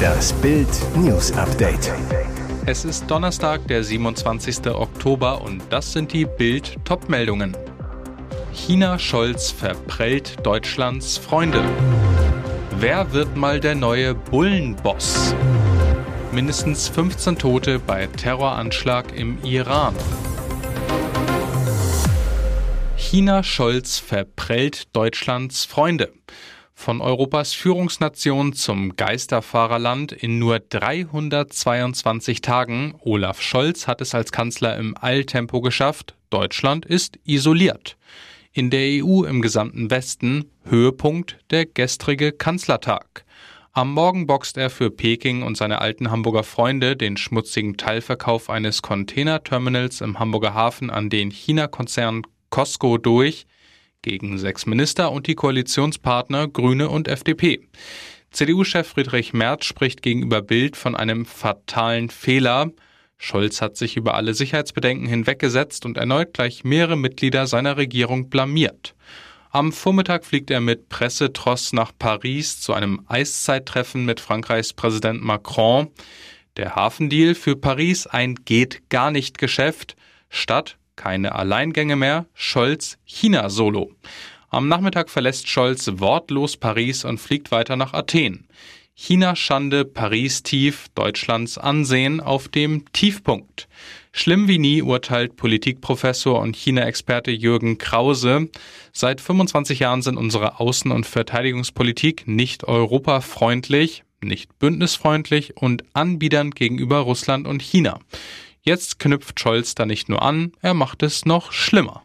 Das Bild News Update. Es ist Donnerstag, der 27. Oktober und das sind die Bild Topmeldungen. China Scholz verprellt Deutschlands Freunde. Wer wird mal der neue Bullenboss? Mindestens 15 Tote bei Terroranschlag im Iran. China Scholz verprellt Deutschlands Freunde. Von Europas Führungsnation zum Geisterfahrerland in nur 322 Tagen. Olaf Scholz hat es als Kanzler im Eiltempo geschafft. Deutschland ist isoliert. In der EU im gesamten Westen Höhepunkt der gestrige Kanzlertag. Am Morgen boxt er für Peking und seine alten Hamburger Freunde den schmutzigen Teilverkauf eines Containerterminals im Hamburger Hafen an den China-Konzern Costco durch gegen sechs Minister und die Koalitionspartner Grüne und FDP. CDU-Chef Friedrich Merz spricht gegenüber Bild von einem fatalen Fehler. Scholz hat sich über alle Sicherheitsbedenken hinweggesetzt und erneut gleich mehrere Mitglieder seiner Regierung blamiert. Am Vormittag fliegt er mit Pressetross nach Paris zu einem Eiszeittreffen mit Frankreichs Präsident Macron. Der Hafendeal für Paris ein geht gar nicht Geschäft. Statt keine Alleingänge mehr, Scholz China-Solo. Am Nachmittag verlässt Scholz wortlos Paris und fliegt weiter nach Athen. China-Schande, Paris-Tief, Deutschlands Ansehen auf dem Tiefpunkt. Schlimm wie nie urteilt Politikprofessor und China-Experte Jürgen Krause. Seit 25 Jahren sind unsere Außen- und Verteidigungspolitik nicht europafreundlich, nicht bündnisfreundlich und anbiedernd gegenüber Russland und China. Jetzt knüpft Scholz da nicht nur an, er macht es noch schlimmer.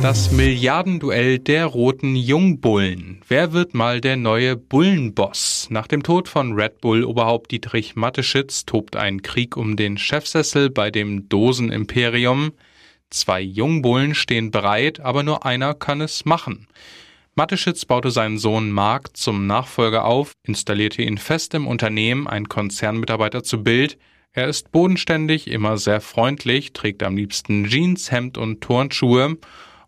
Das Milliardenduell der roten Jungbullen. Wer wird mal der neue Bullenboss? Nach dem Tod von Red Bull-Oberhaupt Dietrich Matteschitz tobt ein Krieg um den Chefsessel bei dem Dosenimperium. Zwei Jungbullen stehen bereit, aber nur einer kann es machen. Matteschitz baute seinen Sohn Mark zum Nachfolger auf, installierte ihn fest im Unternehmen, ein Konzernmitarbeiter zu Bild, er ist bodenständig, immer sehr freundlich, trägt am liebsten Jeans, Hemd und Turnschuhe.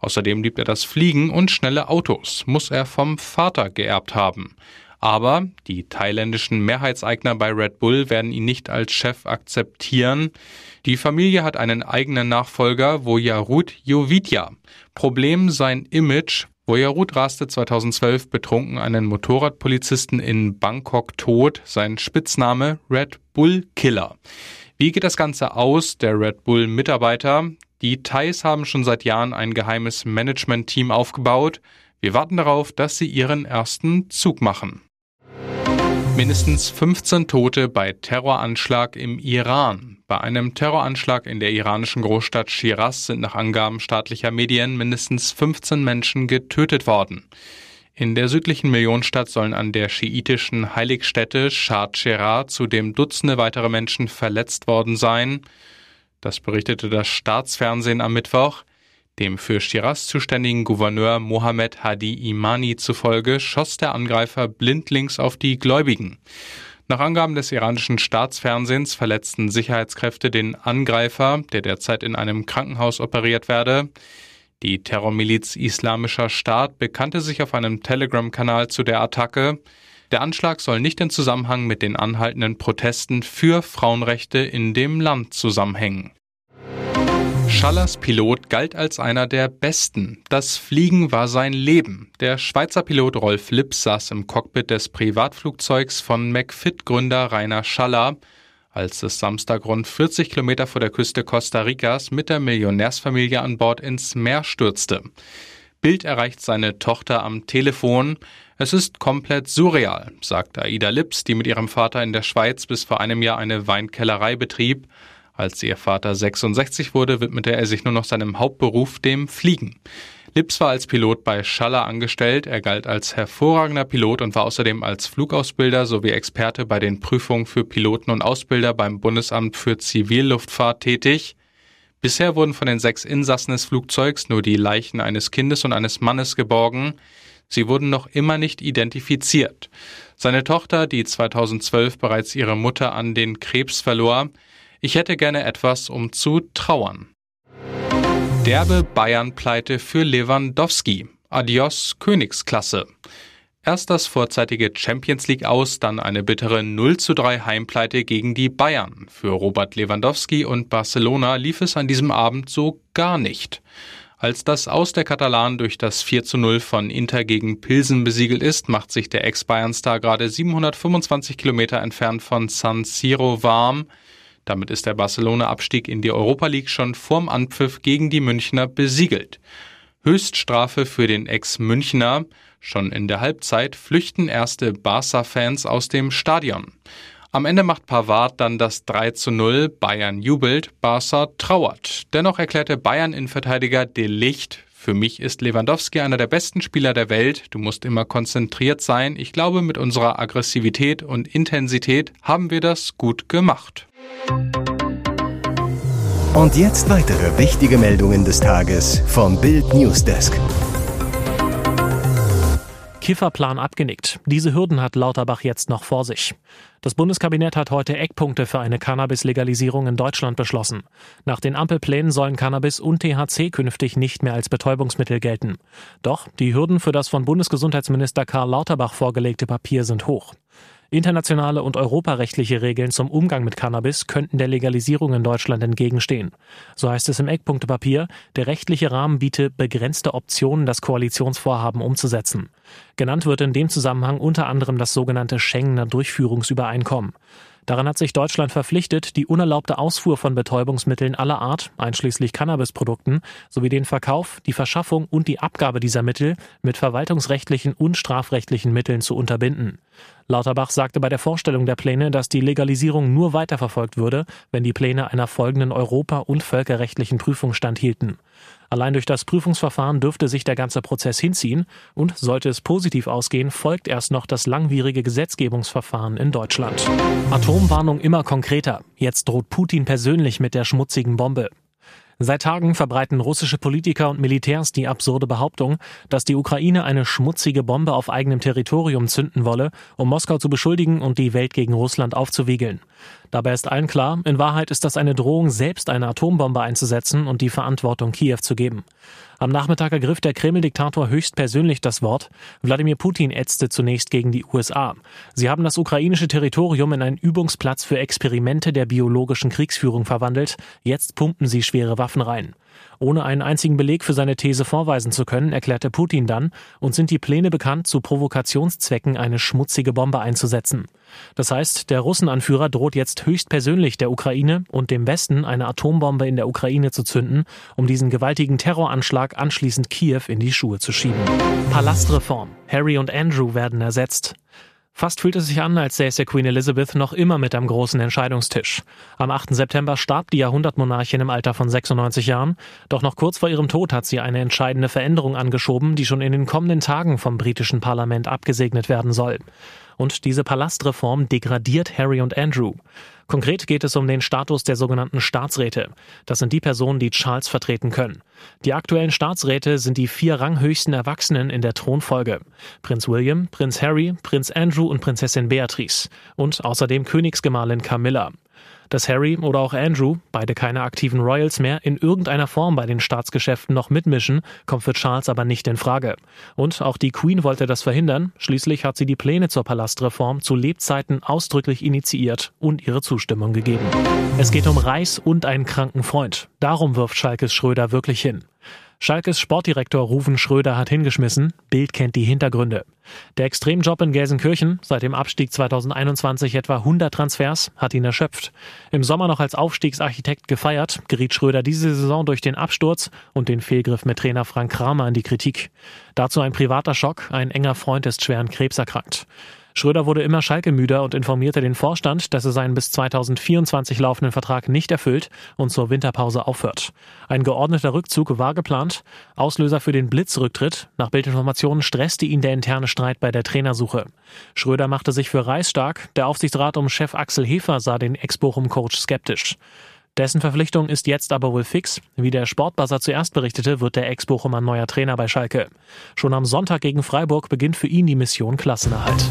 Außerdem liebt er das Fliegen und schnelle Autos, muss er vom Vater geerbt haben. Aber die thailändischen Mehrheitseigner bei Red Bull werden ihn nicht als Chef akzeptieren. Die Familie hat einen eigenen Nachfolger, Vojarut Jovidja. Problem sein Image, Boyarut raste 2012 betrunken einen Motorradpolizisten in Bangkok tot, sein Spitzname Red Bull Killer. Wie geht das Ganze aus? Der Red Bull Mitarbeiter. Die Thais haben schon seit Jahren ein geheimes Management-Team aufgebaut. Wir warten darauf, dass sie ihren ersten Zug machen. Mindestens 15 Tote bei Terroranschlag im Iran. Bei einem Terroranschlag in der iranischen Großstadt Shiraz sind nach Angaben staatlicher Medien mindestens 15 Menschen getötet worden. In der südlichen Millionenstadt sollen an der schiitischen Heiligstätte Shah zudem Dutzende weitere Menschen verletzt worden sein. Das berichtete das Staatsfernsehen am Mittwoch. Dem für Shiraz zuständigen Gouverneur Mohammed Hadi Imani zufolge schoss der Angreifer blindlings auf die Gläubigen. Nach Angaben des iranischen Staatsfernsehens verletzten Sicherheitskräfte den Angreifer, der derzeit in einem Krankenhaus operiert werde. Die Terrormiliz Islamischer Staat bekannte sich auf einem Telegram-Kanal zu der Attacke. Der Anschlag soll nicht in Zusammenhang mit den anhaltenden Protesten für Frauenrechte in dem Land zusammenhängen. Schallers Pilot galt als einer der besten. Das Fliegen war sein Leben. Der Schweizer Pilot Rolf Lips saß im Cockpit des Privatflugzeugs von McFit-Gründer Rainer Schaller, als es Samstag rund 40 Kilometer vor der Küste Costa Ricas mit der Millionärsfamilie an Bord ins Meer stürzte. Bild erreicht seine Tochter am Telefon. Es ist komplett surreal, sagt Aida Lips, die mit ihrem Vater in der Schweiz bis vor einem Jahr eine Weinkellerei betrieb. Als ihr Vater 66 wurde, widmete er sich nur noch seinem Hauptberuf, dem Fliegen. Lips war als Pilot bei Schaller angestellt, er galt als hervorragender Pilot und war außerdem als Flugausbilder sowie Experte bei den Prüfungen für Piloten und Ausbilder beim Bundesamt für Zivilluftfahrt tätig. Bisher wurden von den sechs Insassen des Flugzeugs nur die Leichen eines Kindes und eines Mannes geborgen. Sie wurden noch immer nicht identifiziert. Seine Tochter, die 2012 bereits ihre Mutter an den Krebs verlor, ich hätte gerne etwas, um zu trauern. Derbe Bayern-Pleite für Lewandowski. Adios Königsklasse. Erst das vorzeitige Champions League aus, dann eine bittere 0 zu 3 Heimpleite gegen die Bayern. Für Robert Lewandowski und Barcelona lief es an diesem Abend so gar nicht. Als das Aus der Katalanen durch das 4 zu 0 von Inter gegen Pilsen besiegelt ist, macht sich der Ex-Bayern-Star gerade 725 Kilometer entfernt von San Siro warm. Damit ist der Barcelona-Abstieg in die Europa League schon vorm Anpfiff gegen die Münchner besiegelt. Höchststrafe für den Ex-Münchner. Schon in der Halbzeit flüchten erste Barca-Fans aus dem Stadion. Am Ende macht Pavard dann das 3 zu 0, Bayern jubelt, Barca trauert. Dennoch erklärte Bayern-Innenverteidiger De Licht, für mich ist Lewandowski einer der besten Spieler der Welt. Du musst immer konzentriert sein. Ich glaube, mit unserer Aggressivität und Intensität haben wir das gut gemacht. Und jetzt weitere wichtige Meldungen des Tages vom Bild Newsdesk. Kifferplan abgenickt. Diese Hürden hat Lauterbach jetzt noch vor sich. Das Bundeskabinett hat heute Eckpunkte für eine Cannabis-Legalisierung in Deutschland beschlossen. Nach den Ampelplänen sollen Cannabis und THC künftig nicht mehr als Betäubungsmittel gelten. Doch die Hürden für das von Bundesgesundheitsminister Karl Lauterbach vorgelegte Papier sind hoch. Internationale und europarechtliche Regeln zum Umgang mit Cannabis könnten der Legalisierung in Deutschland entgegenstehen. So heißt es im Eckpunktepapier, der rechtliche Rahmen biete begrenzte Optionen, das Koalitionsvorhaben umzusetzen. Genannt wird in dem Zusammenhang unter anderem das sogenannte Schengener Durchführungsübereinkommen. Daran hat sich Deutschland verpflichtet, die unerlaubte Ausfuhr von Betäubungsmitteln aller Art, einschließlich Cannabisprodukten, sowie den Verkauf, die Verschaffung und die Abgabe dieser Mittel mit verwaltungsrechtlichen und strafrechtlichen Mitteln zu unterbinden. Lauterbach sagte bei der Vorstellung der Pläne, dass die Legalisierung nur weiterverfolgt würde, wenn die Pläne einer folgenden europa- und völkerrechtlichen Prüfung standhielten. Allein durch das Prüfungsverfahren dürfte sich der ganze Prozess hinziehen und sollte es positiv ausgehen, folgt erst noch das langwierige Gesetzgebungsverfahren in Deutschland. Atomwarnung immer konkreter. Jetzt droht Putin persönlich mit der schmutzigen Bombe. Seit Tagen verbreiten russische Politiker und Militärs die absurde Behauptung, dass die Ukraine eine schmutzige Bombe auf eigenem Territorium zünden wolle, um Moskau zu beschuldigen und die Welt gegen Russland aufzuwiegeln. Dabei ist allen klar, in Wahrheit ist das eine Drohung, selbst eine Atombombe einzusetzen und die Verantwortung Kiew zu geben. Am Nachmittag ergriff der Kreml-Diktator höchstpersönlich das Wort. Wladimir Putin ätzte zunächst gegen die USA. Sie haben das ukrainische Territorium in einen Übungsplatz für Experimente der biologischen Kriegsführung verwandelt. Jetzt pumpen sie schwere Waffen rein. Ohne einen einzigen Beleg für seine These vorweisen zu können, erklärte Putin dann, uns sind die Pläne bekannt, zu Provokationszwecken eine schmutzige Bombe einzusetzen. Das heißt, der Russenanführer droht jetzt höchstpersönlich der Ukraine und dem Westen eine Atombombe in der Ukraine zu zünden, um diesen gewaltigen Terroranschlag anschließend Kiew in die Schuhe zu schieben. Palastreform. Harry und Andrew werden ersetzt. Fast fühlt es sich an, als säße Queen Elizabeth noch immer mit am großen Entscheidungstisch. Am 8. September starb die Jahrhundertmonarchin im Alter von 96 Jahren, doch noch kurz vor ihrem Tod hat sie eine entscheidende Veränderung angeschoben, die schon in den kommenden Tagen vom britischen Parlament abgesegnet werden soll. Und diese Palastreform degradiert Harry und Andrew. Konkret geht es um den Status der sogenannten Staatsräte. Das sind die Personen, die Charles vertreten können. Die aktuellen Staatsräte sind die vier ranghöchsten Erwachsenen in der Thronfolge. Prinz William, Prinz Harry, Prinz Andrew und Prinzessin Beatrice. Und außerdem Königsgemahlin Camilla dass Harry oder auch Andrew, beide keine aktiven Royals mehr, in irgendeiner Form bei den Staatsgeschäften noch mitmischen, kommt für Charles aber nicht in Frage. Und auch die Queen wollte das verhindern. Schließlich hat sie die Pläne zur Palastreform zu Lebzeiten ausdrücklich initiiert und ihre Zustimmung gegeben. Es geht um Reis und einen kranken Freund. Darum wirft Schalkes Schröder wirklich hin. Schalkes Sportdirektor Rufen Schröder hat hingeschmissen, Bild kennt die Hintergründe. Der Extremjob in Gelsenkirchen, seit dem Abstieg 2021 etwa 100 Transfers, hat ihn erschöpft. Im Sommer noch als Aufstiegsarchitekt gefeiert, geriet Schröder diese Saison durch den Absturz und den Fehlgriff mit Trainer Frank Kramer in die Kritik. Dazu ein privater Schock, ein enger Freund ist schwer an Krebs erkrankt. Schröder wurde immer schalkemüder und informierte den Vorstand, dass er seinen bis 2024 laufenden Vertrag nicht erfüllt und zur Winterpause aufhört. Ein geordneter Rückzug war geplant. Auslöser für den Blitzrücktritt. Nach Bildinformationen stresste ihn der interne Streit bei der Trainersuche. Schröder machte sich für Reis stark. Der Aufsichtsrat um Chef Axel Hefer sah den Ex-Bochum-Coach skeptisch. Dessen Verpflichtung ist jetzt aber wohl fix. Wie der Sportbuzzer zuerst berichtete, wird der Ex-Bochumer neuer Trainer bei Schalke. Schon am Sonntag gegen Freiburg beginnt für ihn die Mission Klassenerhalt.